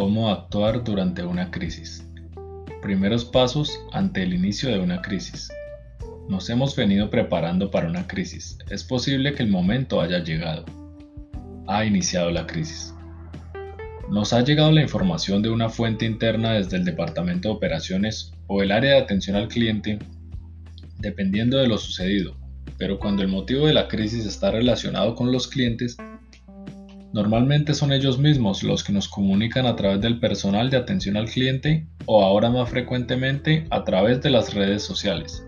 Cómo actuar durante una crisis. Primeros pasos ante el inicio de una crisis. Nos hemos venido preparando para una crisis. Es posible que el momento haya llegado. Ha iniciado la crisis. Nos ha llegado la información de una fuente interna desde el Departamento de Operaciones o el área de atención al cliente, dependiendo de lo sucedido, pero cuando el motivo de la crisis está relacionado con los clientes, Normalmente son ellos mismos los que nos comunican a través del personal de atención al cliente o ahora más frecuentemente a través de las redes sociales.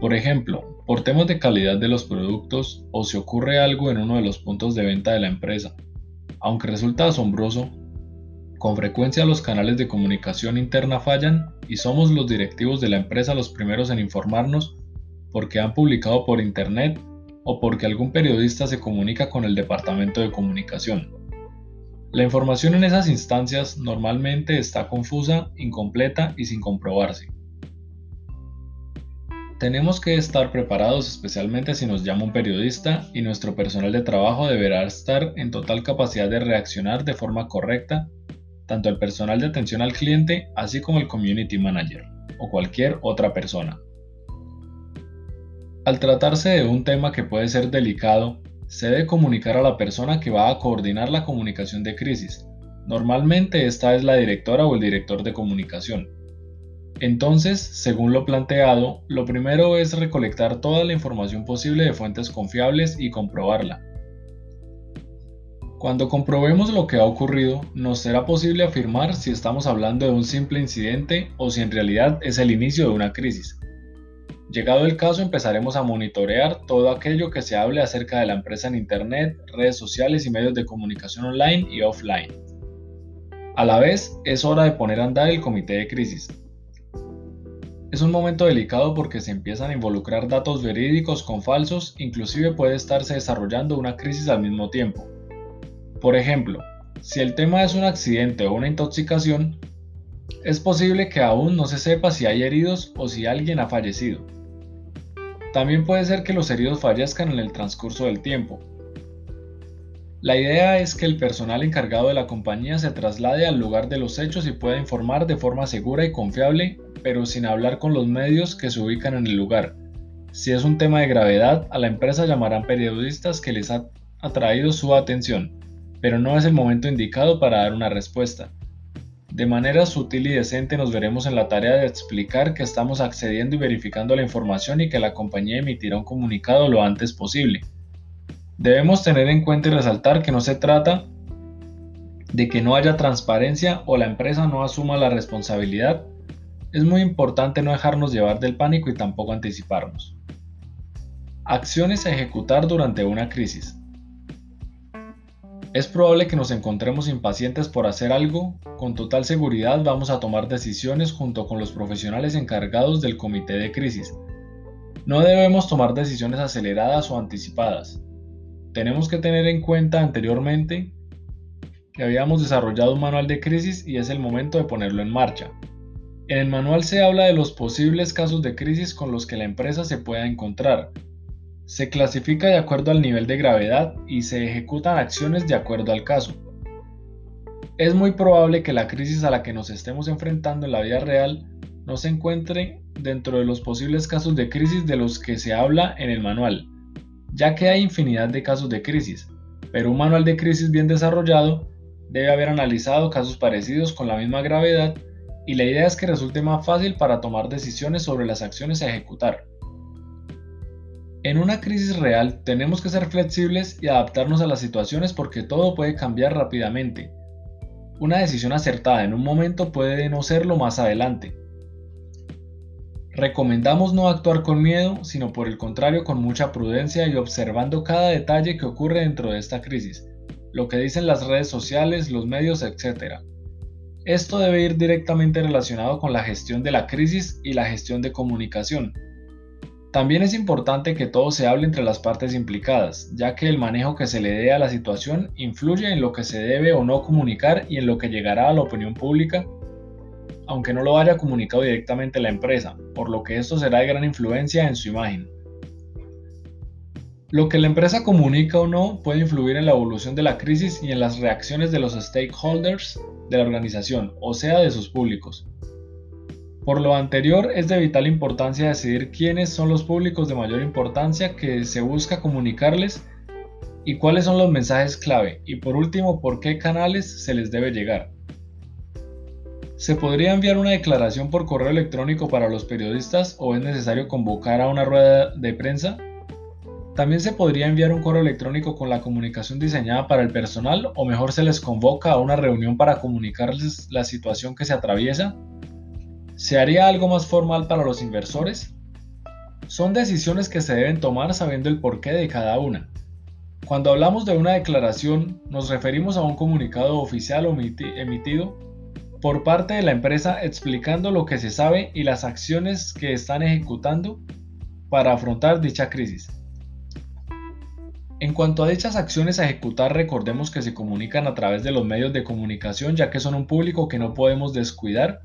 Por ejemplo, por temas de calidad de los productos o si ocurre algo en uno de los puntos de venta de la empresa. Aunque resulta asombroso, con frecuencia los canales de comunicación interna fallan y somos los directivos de la empresa los primeros en informarnos porque han publicado por internet o porque algún periodista se comunica con el departamento de comunicación. La información en esas instancias normalmente está confusa, incompleta y sin comprobarse. Tenemos que estar preparados especialmente si nos llama un periodista y nuestro personal de trabajo deberá estar en total capacidad de reaccionar de forma correcta, tanto el personal de atención al cliente así como el community manager o cualquier otra persona. Al tratarse de un tema que puede ser delicado, se debe comunicar a la persona que va a coordinar la comunicación de crisis. Normalmente esta es la directora o el director de comunicación. Entonces, según lo planteado, lo primero es recolectar toda la información posible de fuentes confiables y comprobarla. Cuando comprobemos lo que ha ocurrido, nos será posible afirmar si estamos hablando de un simple incidente o si en realidad es el inicio de una crisis. Llegado el caso, empezaremos a monitorear todo aquello que se hable acerca de la empresa en Internet, redes sociales y medios de comunicación online y offline. A la vez, es hora de poner a andar el comité de crisis. Es un momento delicado porque se empiezan a involucrar datos verídicos con falsos, inclusive puede estarse desarrollando una crisis al mismo tiempo. Por ejemplo, si el tema es un accidente o una intoxicación, es posible que aún no se sepa si hay heridos o si alguien ha fallecido. También puede ser que los heridos fallezcan en el transcurso del tiempo. La idea es que el personal encargado de la compañía se traslade al lugar de los hechos y pueda informar de forma segura y confiable, pero sin hablar con los medios que se ubican en el lugar. Si es un tema de gravedad, a la empresa llamarán periodistas que les ha atraído su atención, pero no es el momento indicado para dar una respuesta. De manera sutil y decente nos veremos en la tarea de explicar que estamos accediendo y verificando la información y que la compañía emitirá un comunicado lo antes posible. Debemos tener en cuenta y resaltar que no se trata de que no haya transparencia o la empresa no asuma la responsabilidad. Es muy importante no dejarnos llevar del pánico y tampoco anticiparnos. Acciones a ejecutar durante una crisis. Es probable que nos encontremos impacientes por hacer algo, con total seguridad vamos a tomar decisiones junto con los profesionales encargados del comité de crisis. No debemos tomar decisiones aceleradas o anticipadas. Tenemos que tener en cuenta anteriormente que habíamos desarrollado un manual de crisis y es el momento de ponerlo en marcha. En el manual se habla de los posibles casos de crisis con los que la empresa se pueda encontrar, se clasifica de acuerdo al nivel de gravedad y se ejecutan acciones de acuerdo al caso. Es muy probable que la crisis a la que nos estemos enfrentando en la vida real no se encuentre dentro de los posibles casos de crisis de los que se habla en el manual, ya que hay infinidad de casos de crisis, pero un manual de crisis bien desarrollado debe haber analizado casos parecidos con la misma gravedad y la idea es que resulte más fácil para tomar decisiones sobre las acciones a ejecutar. En una crisis real tenemos que ser flexibles y adaptarnos a las situaciones porque todo puede cambiar rápidamente. Una decisión acertada en un momento puede no serlo más adelante. Recomendamos no actuar con miedo, sino por el contrario con mucha prudencia y observando cada detalle que ocurre dentro de esta crisis, lo que dicen las redes sociales, los medios, etc. Esto debe ir directamente relacionado con la gestión de la crisis y la gestión de comunicación, también es importante que todo se hable entre las partes implicadas, ya que el manejo que se le dé a la situación influye en lo que se debe o no comunicar y en lo que llegará a la opinión pública, aunque no lo haya comunicado directamente la empresa, por lo que esto será de gran influencia en su imagen. Lo que la empresa comunica o no puede influir en la evolución de la crisis y en las reacciones de los stakeholders de la organización, o sea, de sus públicos. Por lo anterior, es de vital importancia decidir quiénes son los públicos de mayor importancia que se busca comunicarles y cuáles son los mensajes clave y por último por qué canales se les debe llegar. ¿Se podría enviar una declaración por correo electrónico para los periodistas o es necesario convocar a una rueda de prensa? También se podría enviar un correo electrónico con la comunicación diseñada para el personal o mejor se les convoca a una reunión para comunicarles la situación que se atraviesa. ¿Se haría algo más formal para los inversores? Son decisiones que se deben tomar sabiendo el porqué de cada una. Cuando hablamos de una declaración, nos referimos a un comunicado oficial emitido por parte de la empresa explicando lo que se sabe y las acciones que están ejecutando para afrontar dicha crisis. En cuanto a dichas acciones a ejecutar, recordemos que se comunican a través de los medios de comunicación ya que son un público que no podemos descuidar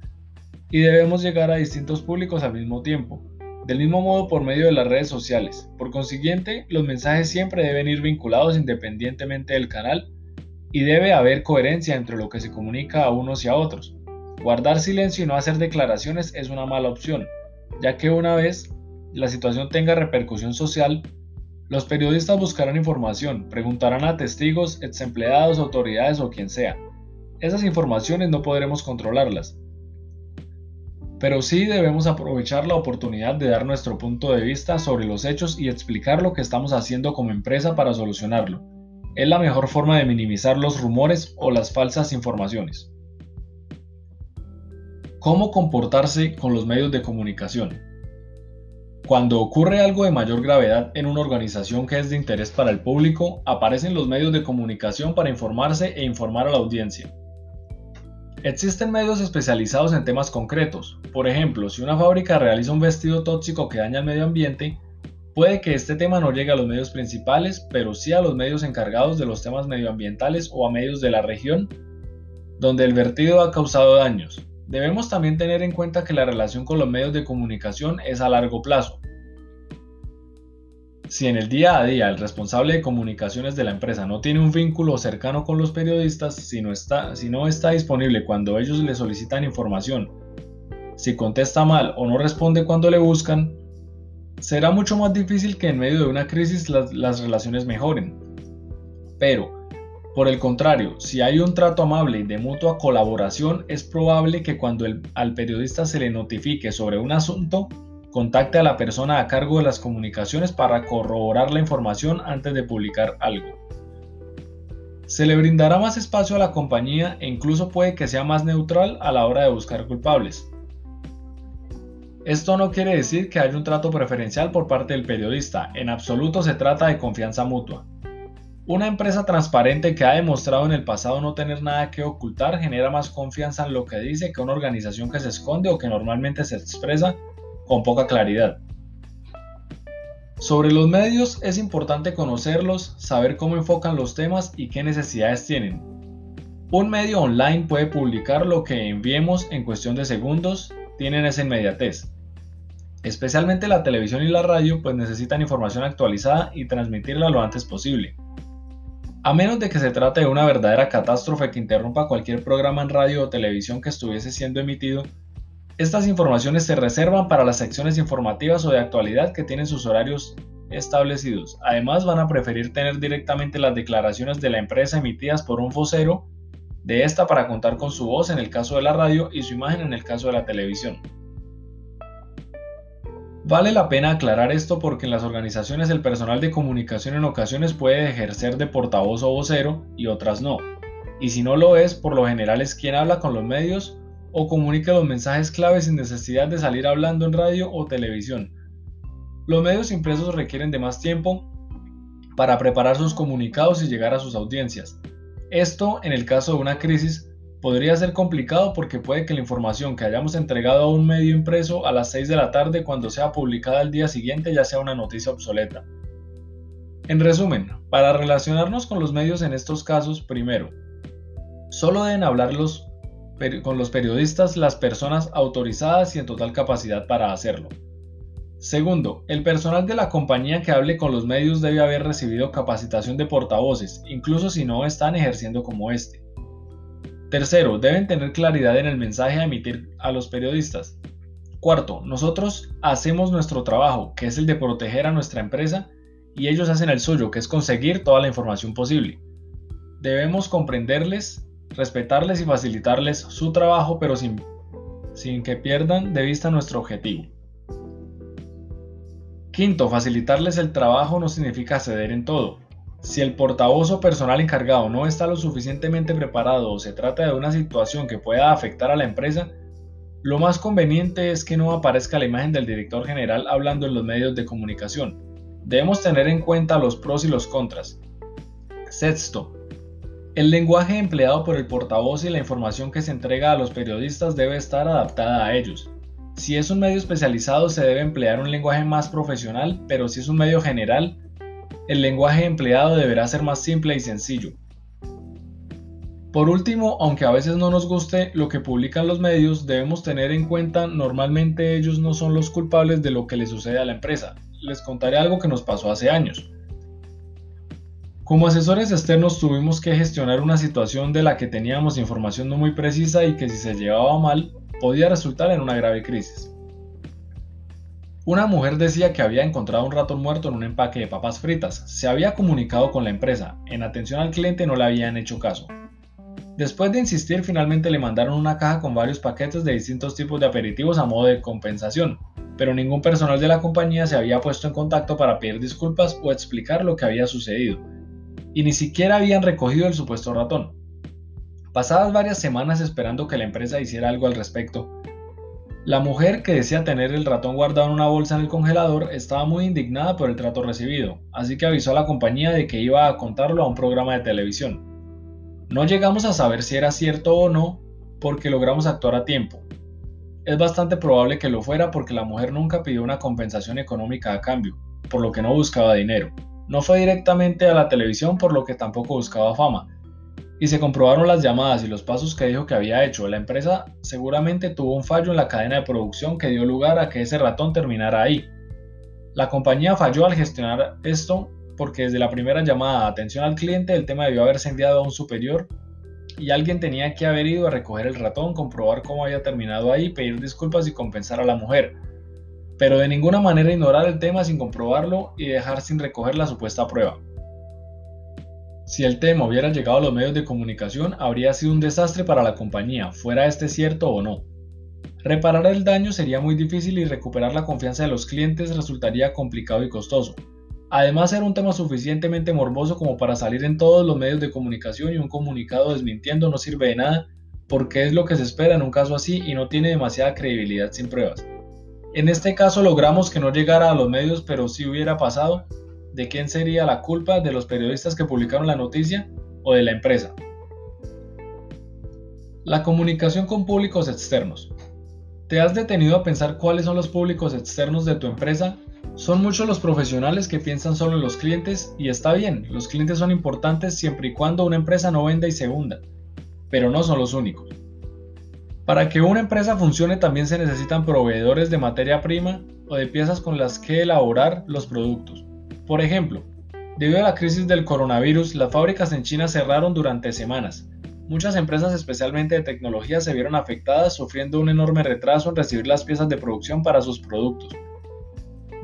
y debemos llegar a distintos públicos al mismo tiempo, del mismo modo por medio de las redes sociales. Por consiguiente, los mensajes siempre deben ir vinculados independientemente del canal y debe haber coherencia entre lo que se comunica a unos y a otros. Guardar silencio y no hacer declaraciones es una mala opción, ya que una vez la situación tenga repercusión social, los periodistas buscarán información, preguntarán a testigos, ex empleados, autoridades o quien sea. Esas informaciones no podremos controlarlas, pero sí debemos aprovechar la oportunidad de dar nuestro punto de vista sobre los hechos y explicar lo que estamos haciendo como empresa para solucionarlo. Es la mejor forma de minimizar los rumores o las falsas informaciones. ¿Cómo comportarse con los medios de comunicación? Cuando ocurre algo de mayor gravedad en una organización que es de interés para el público, aparecen los medios de comunicación para informarse e informar a la audiencia. Existen medios especializados en temas concretos. Por ejemplo, si una fábrica realiza un vestido tóxico que daña el medio ambiente, puede que este tema no llegue a los medios principales, pero sí a los medios encargados de los temas medioambientales o a medios de la región donde el vertido ha causado daños. Debemos también tener en cuenta que la relación con los medios de comunicación es a largo plazo. Si en el día a día el responsable de comunicaciones de la empresa no tiene un vínculo cercano con los periodistas, si no está, si no está disponible cuando ellos le solicitan información, si contesta mal o no responde cuando le buscan, será mucho más difícil que en medio de una crisis las, las relaciones mejoren. Pero, por el contrario, si hay un trato amable y de mutua colaboración, es probable que cuando el, al periodista se le notifique sobre un asunto, Contacte a la persona a cargo de las comunicaciones para corroborar la información antes de publicar algo. Se le brindará más espacio a la compañía e incluso puede que sea más neutral a la hora de buscar culpables. Esto no quiere decir que haya un trato preferencial por parte del periodista, en absoluto se trata de confianza mutua. Una empresa transparente que ha demostrado en el pasado no tener nada que ocultar genera más confianza en lo que dice que una organización que se esconde o que normalmente se expresa con poca claridad. Sobre los medios es importante conocerlos, saber cómo enfocan los temas y qué necesidades tienen. Un medio online puede publicar lo que enviemos en cuestión de segundos, tienen esa inmediatez. Especialmente la televisión y la radio pues necesitan información actualizada y transmitirla lo antes posible. A menos de que se trate de una verdadera catástrofe que interrumpa cualquier programa en radio o televisión que estuviese siendo emitido, estas informaciones se reservan para las secciones informativas o de actualidad que tienen sus horarios establecidos. Además van a preferir tener directamente las declaraciones de la empresa emitidas por un vocero de esta para contar con su voz en el caso de la radio y su imagen en el caso de la televisión. Vale la pena aclarar esto porque en las organizaciones el personal de comunicación en ocasiones puede ejercer de portavoz o vocero y otras no. Y si no lo es, por lo general es quien habla con los medios o comunique los mensajes clave sin necesidad de salir hablando en radio o televisión. Los medios impresos requieren de más tiempo para preparar sus comunicados y llegar a sus audiencias. Esto, en el caso de una crisis, podría ser complicado porque puede que la información que hayamos entregado a un medio impreso a las 6 de la tarde cuando sea publicada al día siguiente ya sea una noticia obsoleta. En resumen, para relacionarnos con los medios en estos casos, primero, solo deben hablar los con los periodistas las personas autorizadas y en total capacidad para hacerlo. Segundo, el personal de la compañía que hable con los medios debe haber recibido capacitación de portavoces, incluso si no están ejerciendo como este. Tercero, deben tener claridad en el mensaje a emitir a los periodistas. Cuarto, nosotros hacemos nuestro trabajo, que es el de proteger a nuestra empresa, y ellos hacen el suyo, que es conseguir toda la información posible. Debemos comprenderles, respetarles y facilitarles su trabajo, pero sin, sin que pierdan de vista nuestro objetivo. Quinto, facilitarles el trabajo no significa ceder en todo. Si el portavoz o personal encargado no está lo suficientemente preparado o se trata de una situación que pueda afectar a la empresa, lo más conveniente es que no aparezca la imagen del director general hablando en los medios de comunicación. Debemos tener en cuenta los pros y los contras. Sexto, el lenguaje empleado por el portavoz y la información que se entrega a los periodistas debe estar adaptada a ellos. Si es un medio especializado se debe emplear un lenguaje más profesional, pero si es un medio general, el lenguaje empleado deberá ser más simple y sencillo. Por último, aunque a veces no nos guste lo que publican los medios, debemos tener en cuenta normalmente ellos no son los culpables de lo que le sucede a la empresa. Les contaré algo que nos pasó hace años. Como asesores externos tuvimos que gestionar una situación de la que teníamos información no muy precisa y que si se llevaba mal podía resultar en una grave crisis. Una mujer decía que había encontrado un ratón muerto en un empaque de papas fritas. Se había comunicado con la empresa. En atención al cliente no le habían hecho caso. Después de insistir, finalmente le mandaron una caja con varios paquetes de distintos tipos de aperitivos a modo de compensación, pero ningún personal de la compañía se había puesto en contacto para pedir disculpas o explicar lo que había sucedido, y ni siquiera habían recogido el supuesto ratón. Pasadas varias semanas esperando que la empresa hiciera algo al respecto, la mujer que decía tener el ratón guardado en una bolsa en el congelador estaba muy indignada por el trato recibido, así que avisó a la compañía de que iba a contarlo a un programa de televisión. No llegamos a saber si era cierto o no porque logramos actuar a tiempo. Es bastante probable que lo fuera porque la mujer nunca pidió una compensación económica a cambio, por lo que no buscaba dinero. No fue directamente a la televisión por lo que tampoco buscaba fama, y se comprobaron las llamadas y los pasos que dijo que había hecho. La empresa seguramente tuvo un fallo en la cadena de producción que dio lugar a que ese ratón terminara ahí. La compañía falló al gestionar esto porque desde la primera llamada de atención al cliente el tema debió haberse enviado a un superior y alguien tenía que haber ido a recoger el ratón, comprobar cómo había terminado ahí, pedir disculpas y compensar a la mujer. Pero de ninguna manera ignorar el tema sin comprobarlo y dejar sin recoger la supuesta prueba. Si el tema hubiera llegado a los medios de comunicación, habría sido un desastre para la compañía, fuera este cierto o no. Reparar el daño sería muy difícil y recuperar la confianza de los clientes resultaría complicado y costoso. Además era un tema suficientemente morboso como para salir en todos los medios de comunicación y un comunicado desmintiendo no sirve de nada porque es lo que se espera en un caso así y no tiene demasiada credibilidad sin pruebas. En este caso logramos que no llegara a los medios pero si hubiera pasado, de quién sería la culpa de los periodistas que publicaron la noticia o de la empresa. La comunicación con públicos externos. ¿Te has detenido a pensar cuáles son los públicos externos de tu empresa? Son muchos los profesionales que piensan solo en los clientes y está bien, los clientes son importantes siempre y cuando una empresa no venda y se hunda, pero no son los únicos. Para que una empresa funcione también se necesitan proveedores de materia prima o de piezas con las que elaborar los productos. Por ejemplo, debido a la crisis del coronavirus, las fábricas en China cerraron durante semanas. Muchas empresas, especialmente de tecnología, se vieron afectadas, sufriendo un enorme retraso en recibir las piezas de producción para sus productos.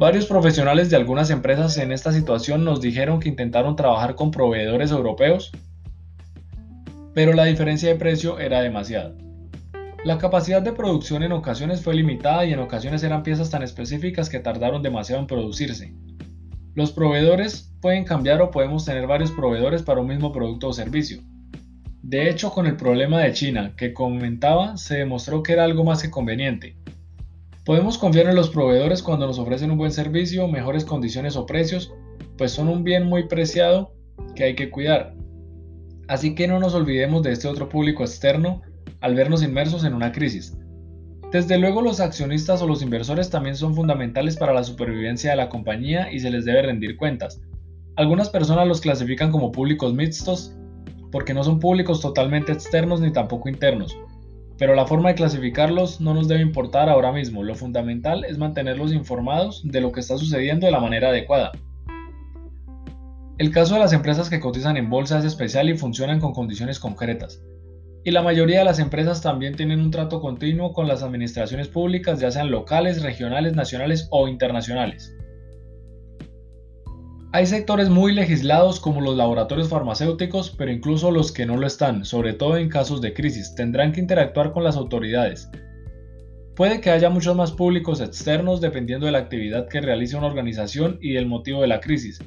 Varios profesionales de algunas empresas en esta situación nos dijeron que intentaron trabajar con proveedores europeos, pero la diferencia de precio era demasiada. La capacidad de producción en ocasiones fue limitada y en ocasiones eran piezas tan específicas que tardaron demasiado en producirse. Los proveedores pueden cambiar o podemos tener varios proveedores para un mismo producto o servicio. De hecho, con el problema de China que comentaba, se demostró que era algo más que conveniente. Podemos confiar en los proveedores cuando nos ofrecen un buen servicio, mejores condiciones o precios, pues son un bien muy preciado que hay que cuidar. Así que no nos olvidemos de este otro público externo al vernos inmersos en una crisis. Desde luego los accionistas o los inversores también son fundamentales para la supervivencia de la compañía y se les debe rendir cuentas. Algunas personas los clasifican como públicos mixtos porque no son públicos totalmente externos ni tampoco internos, pero la forma de clasificarlos no nos debe importar ahora mismo, lo fundamental es mantenerlos informados de lo que está sucediendo de la manera adecuada. El caso de las empresas que cotizan en bolsa es especial y funcionan con condiciones concretas. Y la mayoría de las empresas también tienen un trato continuo con las administraciones públicas, ya sean locales, regionales, nacionales o internacionales. Hay sectores muy legislados como los laboratorios farmacéuticos, pero incluso los que no lo están, sobre todo en casos de crisis, tendrán que interactuar con las autoridades. Puede que haya muchos más públicos externos dependiendo de la actividad que realice una organización y del motivo de la crisis,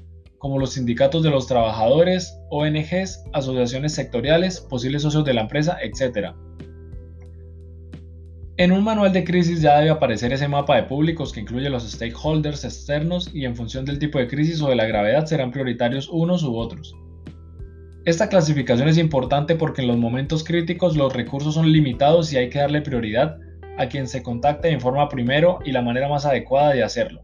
como los sindicatos de los trabajadores, ONGs, asociaciones sectoriales, posibles socios de la empresa, etc. En un manual de crisis ya debe aparecer ese mapa de públicos que incluye los stakeholders externos y en función del tipo de crisis o de la gravedad serán prioritarios unos u otros. Esta clasificación es importante porque en los momentos críticos los recursos son limitados y hay que darle prioridad a quien se contacte e informa primero y la manera más adecuada de hacerlo.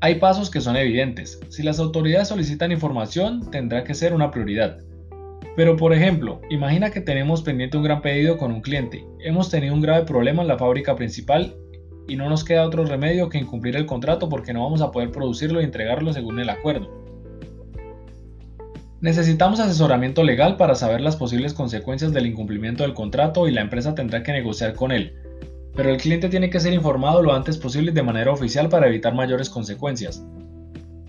Hay pasos que son evidentes. Si las autoridades solicitan información, tendrá que ser una prioridad. Pero por ejemplo, imagina que tenemos pendiente un gran pedido con un cliente. Hemos tenido un grave problema en la fábrica principal y no nos queda otro remedio que incumplir el contrato porque no vamos a poder producirlo y entregarlo según el acuerdo. Necesitamos asesoramiento legal para saber las posibles consecuencias del incumplimiento del contrato y la empresa tendrá que negociar con él, pero el cliente tiene que ser informado lo antes posible de manera oficial para evitar mayores consecuencias.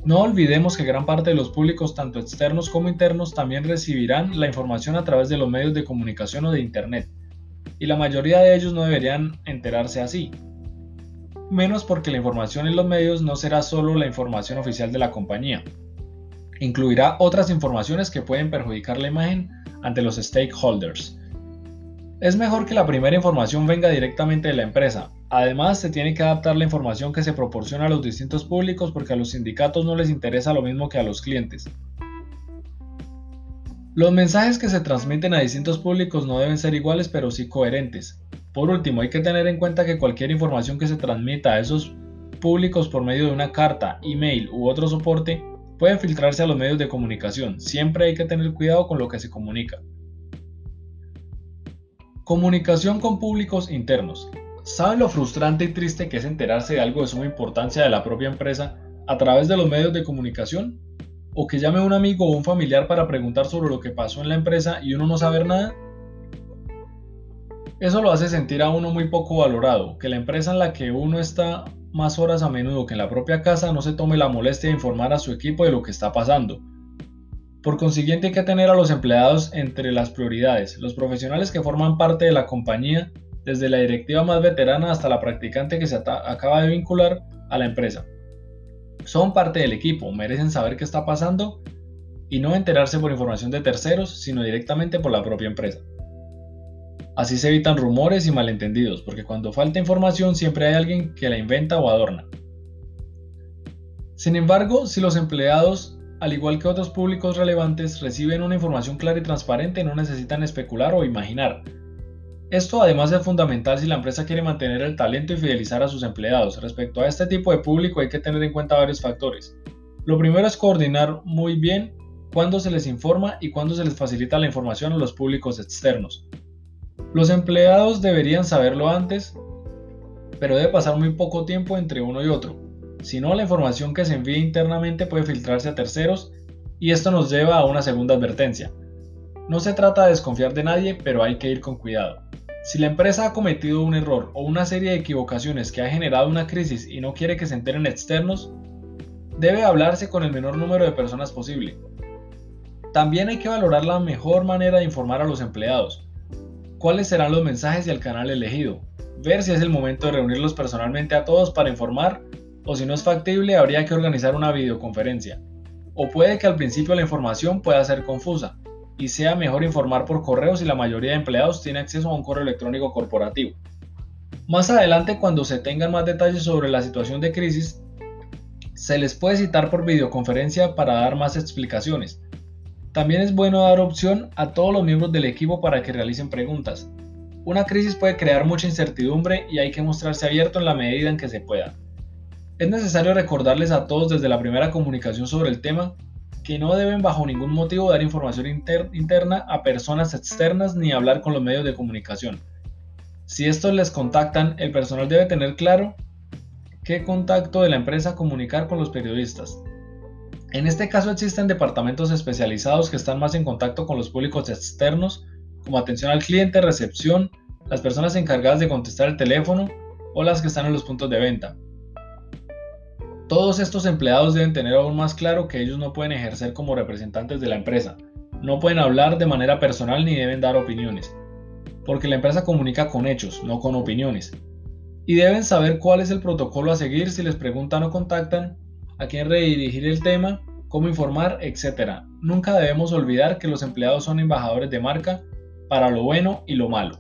No olvidemos que gran parte de los públicos, tanto externos como internos, también recibirán la información a través de los medios de comunicación o de Internet, y la mayoría de ellos no deberían enterarse así. Menos porque la información en los medios no será solo la información oficial de la compañía. Incluirá otras informaciones que pueden perjudicar la imagen ante los stakeholders. Es mejor que la primera información venga directamente de la empresa, Además, se tiene que adaptar la información que se proporciona a los distintos públicos porque a los sindicatos no les interesa lo mismo que a los clientes. Los mensajes que se transmiten a distintos públicos no deben ser iguales pero sí coherentes. Por último, hay que tener en cuenta que cualquier información que se transmita a esos públicos por medio de una carta, email u otro soporte puede filtrarse a los medios de comunicación. Siempre hay que tener cuidado con lo que se comunica. Comunicación con públicos internos. ¿Saben lo frustrante y triste que es enterarse de algo de suma importancia de la propia empresa a través de los medios de comunicación? ¿O que llame un amigo o un familiar para preguntar sobre lo que pasó en la empresa y uno no saber nada? Eso lo hace sentir a uno muy poco valorado, que la empresa en la que uno está más horas a menudo que en la propia casa no se tome la molestia de informar a su equipo de lo que está pasando. Por consiguiente hay que tener a los empleados entre las prioridades. Los profesionales que forman parte de la compañía desde la directiva más veterana hasta la practicante que se acaba de vincular a la empresa. Son parte del equipo, merecen saber qué está pasando y no enterarse por información de terceros, sino directamente por la propia empresa. Así se evitan rumores y malentendidos, porque cuando falta información siempre hay alguien que la inventa o adorna. Sin embargo, si los empleados, al igual que otros públicos relevantes, reciben una información clara y transparente, no necesitan especular o imaginar, esto además es fundamental si la empresa quiere mantener el talento y fidelizar a sus empleados. Respecto a este tipo de público hay que tener en cuenta varios factores. Lo primero es coordinar muy bien cuándo se les informa y cuándo se les facilita la información a los públicos externos. Los empleados deberían saberlo antes, pero debe pasar muy poco tiempo entre uno y otro. Si no, la información que se envía internamente puede filtrarse a terceros y esto nos lleva a una segunda advertencia. No se trata de desconfiar de nadie, pero hay que ir con cuidado. Si la empresa ha cometido un error o una serie de equivocaciones que ha generado una crisis y no quiere que se enteren externos, debe hablarse con el menor número de personas posible. También hay que valorar la mejor manera de informar a los empleados. ¿Cuáles serán los mensajes y el canal elegido? Ver si es el momento de reunirlos personalmente a todos para informar o si no es factible habría que organizar una videoconferencia. O puede que al principio la información pueda ser confusa y sea mejor informar por correo si la mayoría de empleados tiene acceso a un correo electrónico corporativo. Más adelante, cuando se tengan más detalles sobre la situación de crisis, se les puede citar por videoconferencia para dar más explicaciones. También es bueno dar opción a todos los miembros del equipo para que realicen preguntas. Una crisis puede crear mucha incertidumbre y hay que mostrarse abierto en la medida en que se pueda. Es necesario recordarles a todos desde la primera comunicación sobre el tema que no deben bajo ningún motivo dar información interna a personas externas ni hablar con los medios de comunicación. Si estos les contactan, el personal debe tener claro qué contacto de la empresa comunicar con los periodistas. En este caso existen departamentos especializados que están más en contacto con los públicos externos como atención al cliente, recepción, las personas encargadas de contestar el teléfono o las que están en los puntos de venta. Todos estos empleados deben tener aún más claro que ellos no pueden ejercer como representantes de la empresa, no pueden hablar de manera personal ni deben dar opiniones, porque la empresa comunica con hechos, no con opiniones. Y deben saber cuál es el protocolo a seguir si les preguntan o contactan, a quién redirigir el tema, cómo informar, etc. Nunca debemos olvidar que los empleados son embajadores de marca para lo bueno y lo malo.